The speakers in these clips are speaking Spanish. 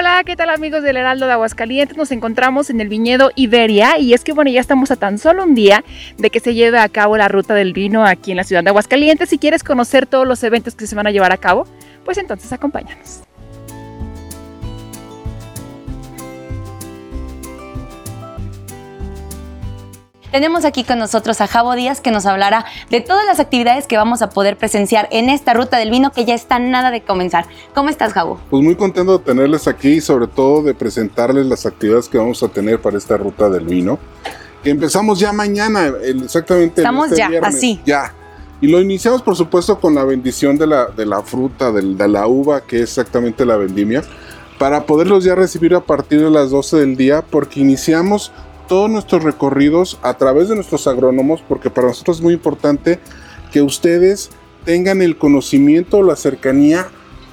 Hola, ¿qué tal amigos del Heraldo de Aguascalientes? Nos encontramos en el viñedo Iberia y es que bueno, ya estamos a tan solo un día de que se lleve a cabo la ruta del vino aquí en la ciudad de Aguascalientes. Si quieres conocer todos los eventos que se van a llevar a cabo, pues entonces acompáñanos. Tenemos aquí con nosotros a Javo Díaz que nos hablará de todas las actividades que vamos a poder presenciar en esta ruta del vino que ya está nada de comenzar. ¿Cómo estás, Javo? Pues muy contento de tenerles aquí y sobre todo de presentarles las actividades que vamos a tener para esta ruta del vino. Que empezamos ya mañana, exactamente. Estamos este ya, así. Ya. Y lo iniciamos, por supuesto, con la bendición de la, de la fruta, de, de la uva, que es exactamente la vendimia, para poderlos ya recibir a partir de las 12 del día, porque iniciamos todos nuestros recorridos a través de nuestros agrónomos, porque para nosotros es muy importante que ustedes tengan el conocimiento o la cercanía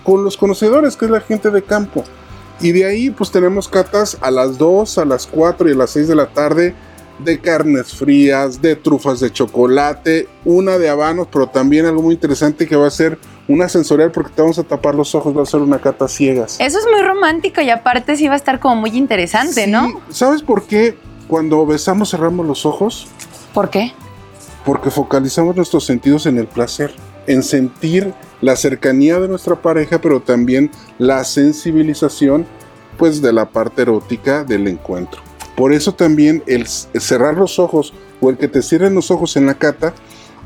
con los conocedores, que es la gente de campo. Y de ahí pues tenemos catas a las 2, a las 4 y a las 6 de la tarde de carnes frías, de trufas de chocolate, una de habanos, pero también algo muy interesante que va a ser una sensorial porque te vamos a tapar los ojos, va a ser una cata ciegas. Eso es muy romántico y aparte sí va a estar como muy interesante, ¿no? ¿Sabes por qué? Cuando besamos cerramos los ojos. ¿Por qué? Porque focalizamos nuestros sentidos en el placer, en sentir la cercanía de nuestra pareja, pero también la sensibilización pues de la parte erótica del encuentro. Por eso también el cerrar los ojos o el que te cierren los ojos en la cata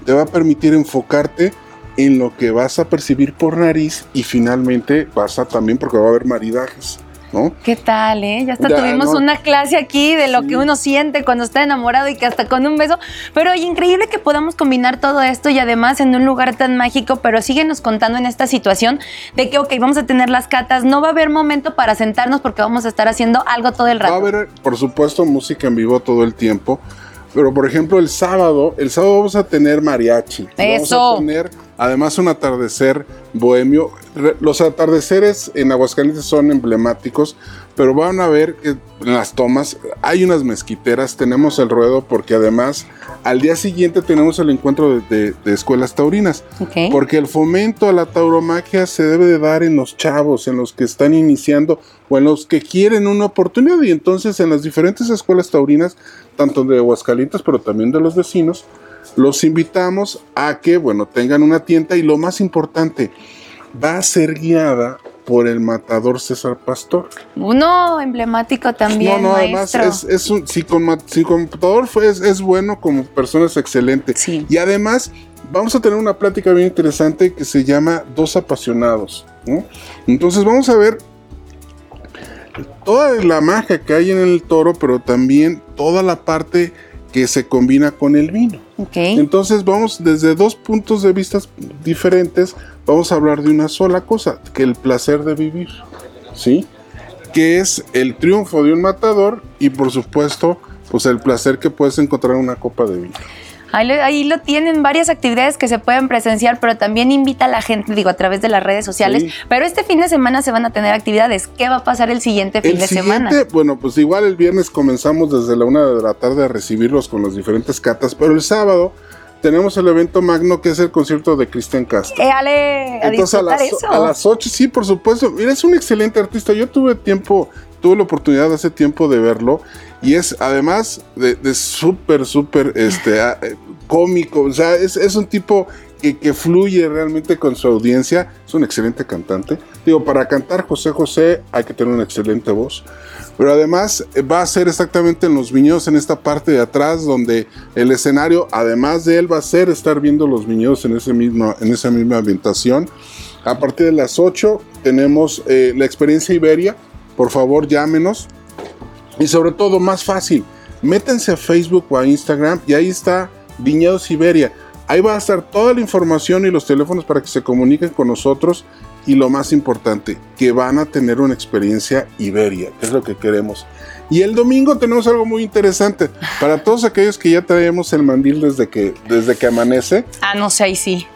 te va a permitir enfocarte en lo que vas a percibir por nariz y finalmente vas a también porque va a haber maridajes. ¿Qué tal, eh? Ya hasta tuvimos una clase aquí de lo que uno siente cuando está enamorado y que hasta con un beso. Pero increíble que podamos combinar todo esto y además en un lugar tan mágico, pero síguenos contando en esta situación de que, ok, vamos a tener las catas, no va a haber momento para sentarnos porque vamos a estar haciendo algo todo el rato. Va a haber, por supuesto, música en vivo todo el tiempo. Pero por ejemplo, el sábado, el sábado vamos a tener mariachi. Eso. Vamos a tener además un atardecer bohemio. Los atardeceres en Aguascalientes son emblemáticos, pero van a ver que en las tomas hay unas mezquiteras, tenemos el ruedo porque además al día siguiente tenemos el encuentro de, escuelas taurinas. Porque el fomento a la tauromaquia se debe de dar en los chavos, en los que están iniciando o en los que quieren una oportunidad. Y entonces en las diferentes escuelas taurinas, tanto de Aguascalientes, pero también de los vecinos, los invitamos a que, bueno, tengan una tienda y lo más importante, va a ser guiada por el matador César Pastor. Uno emblemático también. No, no, además es, un, si, con, matador fue, es, bueno, como persona es excelente. Sí. Y además vamos a tener una plática bien interesante que se llama Dos apasionados. Entonces vamos a ver toda la magia que hay en el toro, pero también toda la parte que se combina con el vino. Entonces vamos desde dos puntos de vista diferentes, vamos a hablar de una sola cosa, que el placer de vivir, ¿sí? Que es el triunfo de un matador y por supuesto, pues el placer que puedes encontrar en una copa de vino. Ahí lo, tienen varias actividades que se pueden presenciar, pero también invita a la gente, digo, a través de las redes sociales. Pero este fin de semana se van a tener actividades. ¿Qué va a pasar el siguiente fin de semana? Bueno, pues igual el viernes comenzamos desde la una de la tarde a recibirlos con las diferentes catas, pero el sábado tenemos el evento magno que es el concierto de Cristian Castro. Eh, ale, a Entonces a las, eso. a las 8, sí, por supuesto. Mira, es un excelente artista. Yo tuve tiempo, tuve la oportunidad hace tiempo de verlo y es además de súper, súper este, eh, cómico. O sea, es, es un tipo que, que, fluye realmente con su audiencia. Es un excelente cantante. Digo, para cantar José José hay que tener una excelente voz. Pero además eh, va a ser exactamente en los viñedos, en esta parte de atrás, donde el escenario, además de él, va a ser estar viendo los viñedos en, ese mismo, en esa misma ambientación. A partir de las 8 tenemos eh, la experiencia Iberia. Por favor, llámenos. Y sobre todo, más fácil, métense a Facebook o a Instagram y ahí está Viñedos Iberia. Ahí va a estar toda la información y los teléfonos para que se comuniquen con nosotros. Y lo más importante, que van a tener una experiencia Iberia, que es lo que queremos. Y el domingo tenemos algo muy interesante. Para todos aquellos que ya traemos el mandil desde que, desde que amanece. Ah, no sé, ahí sí.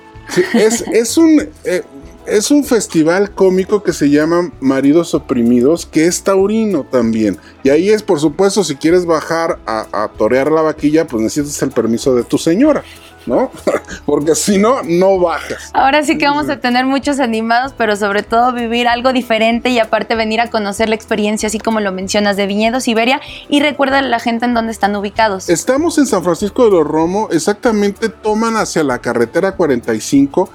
es, es un. Eh, es un festival cómico que se llama Maridos Oprimidos, que es taurino también. Y ahí es, por supuesto, si quieres bajar a, torear la vaquilla, pues necesitas el permiso de tu señora. ¿No? Porque si no, no bajas. Ahora sí que vamos a tener muchos animados, pero sobre todo vivir algo diferente y aparte venir a conocer la experiencia, así como lo mencionas, de Viñedos Iberia. Y recuerda a la gente en dónde están ubicados. Estamos en San Francisco de los Romo, exactamente toman hacia la carretera 45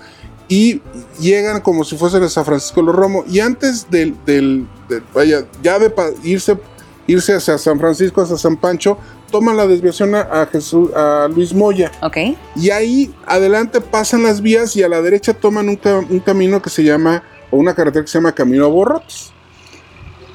y llegan como si fuesen a San Francisco de los Romo. Y antes del, del, vaya, ya de irse, irse hacia San Francisco, hacia San Pancho, toman la desviación a, Jesús, a Luis Moya. Ok. Y ahí adelante pasan las vías y a la derecha toman un, camino que se llama, o una carretera que se llama Camino a Borrotes.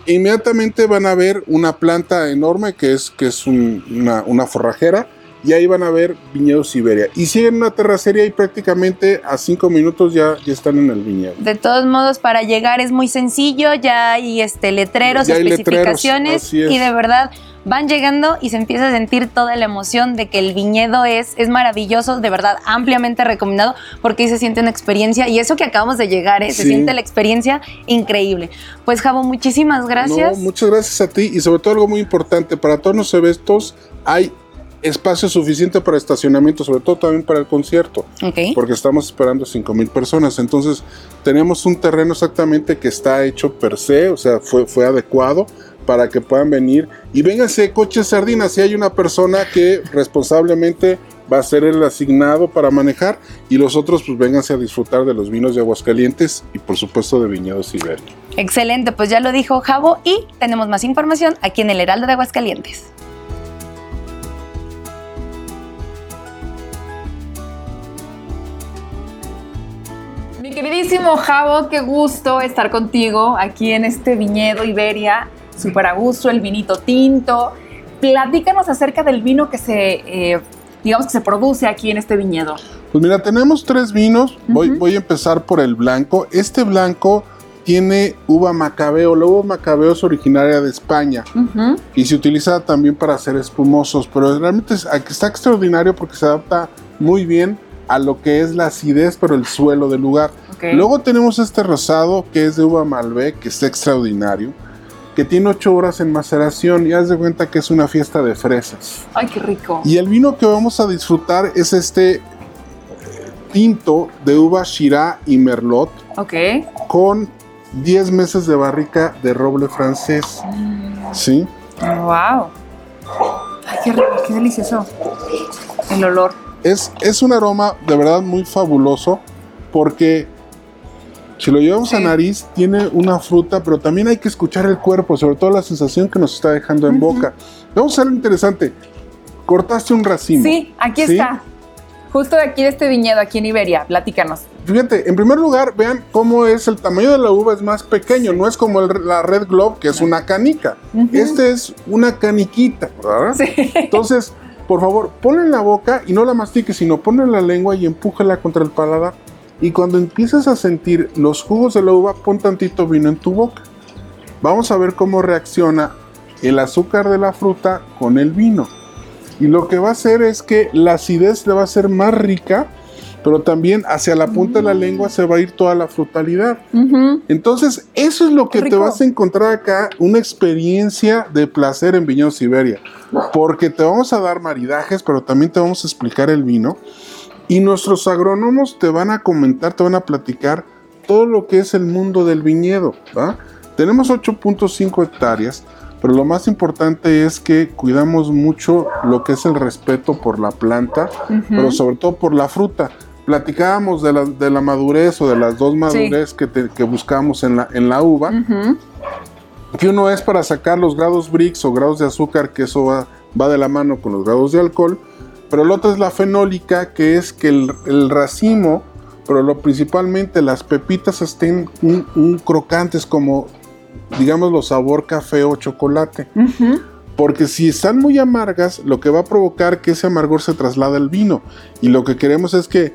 Inmediatamente van a ver una planta enorme que es, que es una, una forrajera y ahí van a ver viñedos Siberia. Y siguen una terracería y prácticamente a cinco minutos ya, ya están en el viñedo. De todos modos, para llegar es muy sencillo, ya hay este, letreros, especificaciones y de verdad van llegando y se empieza a sentir toda la emoción de que el viñedo es, es maravilloso, de verdad, ampliamente recomendado, porque ahí se siente una experiencia, y eso que acabamos de llegar, ¿eh? se siente la experiencia increíble. Pues Javo, muchísimas gracias. muchas gracias a ti, y sobre todo algo muy importante, para todos los eventos hay espacio suficiente para estacionamiento, sobre todo también para el concierto. Porque estamos esperando 5 mil personas. Entonces, tenemos un terreno exactamente que está hecho per se, o sea, fue, fue adecuado para que puedan venir. Y vénganse, coches sardinas, si hay una persona que responsablemente va a ser el asignado para manejar y los otros pues vénganse a disfrutar de los vinos de Aguascalientes y por supuesto de viñedos Iberia. Excelente, pues ya lo dijo Javo y tenemos más información aquí en el Heraldo de Aguascalientes. Queridísimo Javo, qué gusto estar contigo aquí en este viñedo Iberia. Súper a gusto, el vinito tinto. Platícanos acerca del vino que se, eh, digamos que se produce aquí en este viñedo. Pues mira, tenemos tres vinos. voy, voy a empezar por el blanco. Este blanco tiene uva macabeo. La uva macabeo es originaria de España y se utiliza también para hacer espumosos, pero realmente está extraordinario porque se adapta muy bien a lo que es la acidez, pero el suelo del lugar. Luego tenemos este rosado que es de uva Malbec, que es extraordinario, que tiene 8 horas en maceración y haz de cuenta que es una fiesta de fresas. Ay, qué rico. Y el vino que vamos a disfrutar es este tinto de uva Shiraz y Merlot. Ok. Con 10 meses de barrica de roble francés. Mm. ¿Sí? ¡Wow! Ay, qué rico, qué delicioso. El olor. Es, es un aroma de verdad muy fabuloso porque si lo llevamos a nariz, tiene una fruta, pero también hay que escuchar el cuerpo, sobre todo la sensación que nos está dejando en boca. Vamos a ver lo interesante. Cortaste un racimo. Sí, aquí está. Justo de aquí de este viñedo, aquí en Iberia. Platícanos. Fíjate, en primer lugar, vean cómo es el tamaño de la uva, es más pequeño, no es como la Red Globe, que es una canica. Este es una caniquita, ¿verdad? Sí. Entonces, por favor, ponle en la boca y no la mastiques, sino ponle en la lengua y empújala contra el paladar y cuando empieces a sentir los jugos de la uva, pon tantito vino en tu boca. Vamos a ver cómo reacciona el azúcar de la fruta con el vino. Y lo que va a hacer es que la acidez le va a ser más rica, pero también hacia la punta de la lengua se va a ir toda la frutalidad. Entonces, eso es lo que te vas a encontrar acá, una experiencia de placer en Viñedo Siberia. Porque te vamos a dar maridajes, pero también te vamos a explicar el vino. Y nuestros agrónomos te van a comentar, te van a platicar todo lo que es el mundo del viñedo. Tenemos 8.5 hectáreas, pero lo más importante es que cuidamos mucho lo que es el respeto por la planta, pero sobre todo por la fruta. Platicábamos de la, de la madurez o de las dos madurez que, que, buscamos en la, en la uva. Que uno es para sacar los grados Brix o grados de azúcar, que eso va, va de la mano con los grados de alcohol pero el otro es la fenólica, que es que el, racimo, pero lo principalmente las pepitas estén un, crocantes como, digamos, los sabor café o chocolate. Porque si están muy amargas, lo que va a provocar que ese amargor se traslade al vino. Y lo que queremos es que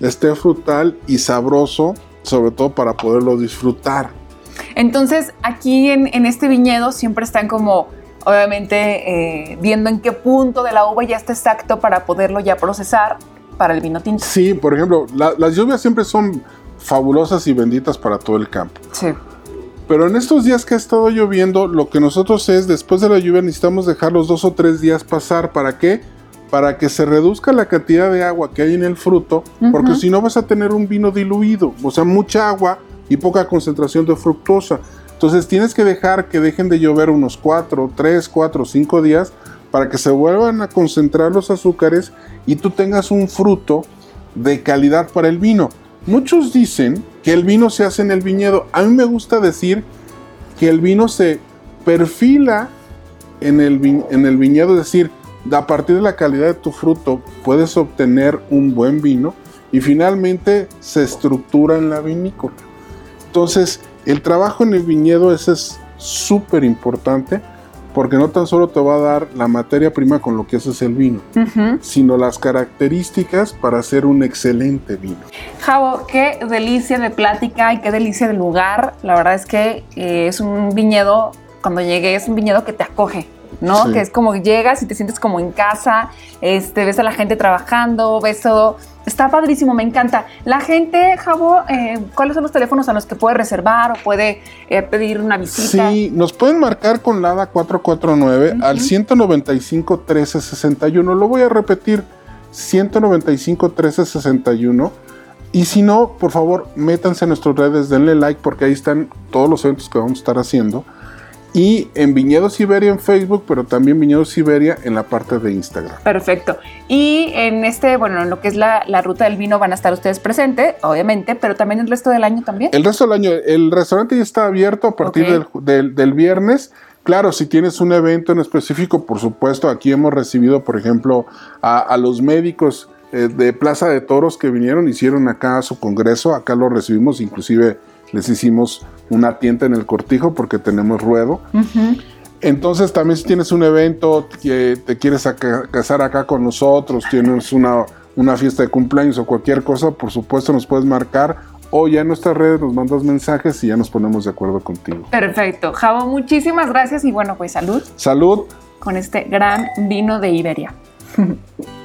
esté frutal y sabroso, sobre todo para poderlo disfrutar. Entonces, aquí en, en este viñedo siempre están como obviamente eh, viendo en qué punto de la uva ya está exacto para poderlo ya procesar para el vino tinto. Sí, por ejemplo, las lluvias siempre son fabulosas y benditas para todo el campo. Sí. Pero en estos días que ha estado lloviendo, lo que nosotros es, después de la lluvia necesitamos dejar los dos o tres días pasar. ¿Para qué? Para que se reduzca la cantidad de agua que hay en el fruto, porque si no vas a tener un vino diluido, o sea, mucha agua y poca concentración de fructosa. Entonces tienes que dejar que dejen de llover unos 4, 3, 4, 5 días para que se vuelvan a concentrar los azúcares y tú tengas un fruto de calidad para el vino. Muchos dicen que el vino se hace en el viñedo. A mí me gusta decir que el vino se perfila en el, en el viñedo, es decir, a partir de la calidad de tu fruto puedes obtener un buen vino y finalmente se estructura en la vinícola. Entonces, el trabajo en el viñedo ese es súper importante porque no tan solo te va a dar la materia prima con lo que haces el vino, sino las características para hacer un excelente vino. Javo, qué delicia de plática y qué delicia de lugar. La verdad es que eh, es un viñedo, cuando llegué, es un viñedo que te acoge. ¿No? Que es como llegas y te sientes como en casa, este, ves a la gente trabajando, ves todo. Está padrísimo, me encanta. La gente, Javo, eh, ¿cuáles son los teléfonos a los que puede reservar o puede eh, pedir una visita? Sí, nos pueden marcar con LADA 449 al 195 1361. Lo voy a repetir, 195 1361. Y si no, por favor, métanse en nuestras redes, denle like porque ahí están todos los eventos que vamos a estar haciendo y en Viñedos Siberia en Facebook, pero también Viñedos Siberia en la parte de Instagram. Perfecto. Y en este, bueno, en lo que es la, ruta del vino van a estar ustedes presentes, obviamente, pero también el resto del año también. El resto del año, el restaurante ya está abierto a partir del, viernes. Claro, si tienes un evento en específico, por supuesto, aquí hemos recibido, por ejemplo, a, los médicos eh, de Plaza de Toros que vinieron, hicieron acá su congreso, acá lo recibimos, inclusive les hicimos una tienda en el cortijo porque tenemos ruedo. Entonces también si tienes un evento que te quieres casar acá con nosotros, tienes una, una fiesta de cumpleaños o cualquier cosa, por supuesto nos puedes marcar o ya en nuestras redes nos mandas mensajes y ya nos ponemos de acuerdo contigo. Perfecto. Javo, muchísimas gracias y bueno, pues salud. Salud. Con este gran vino de Iberia.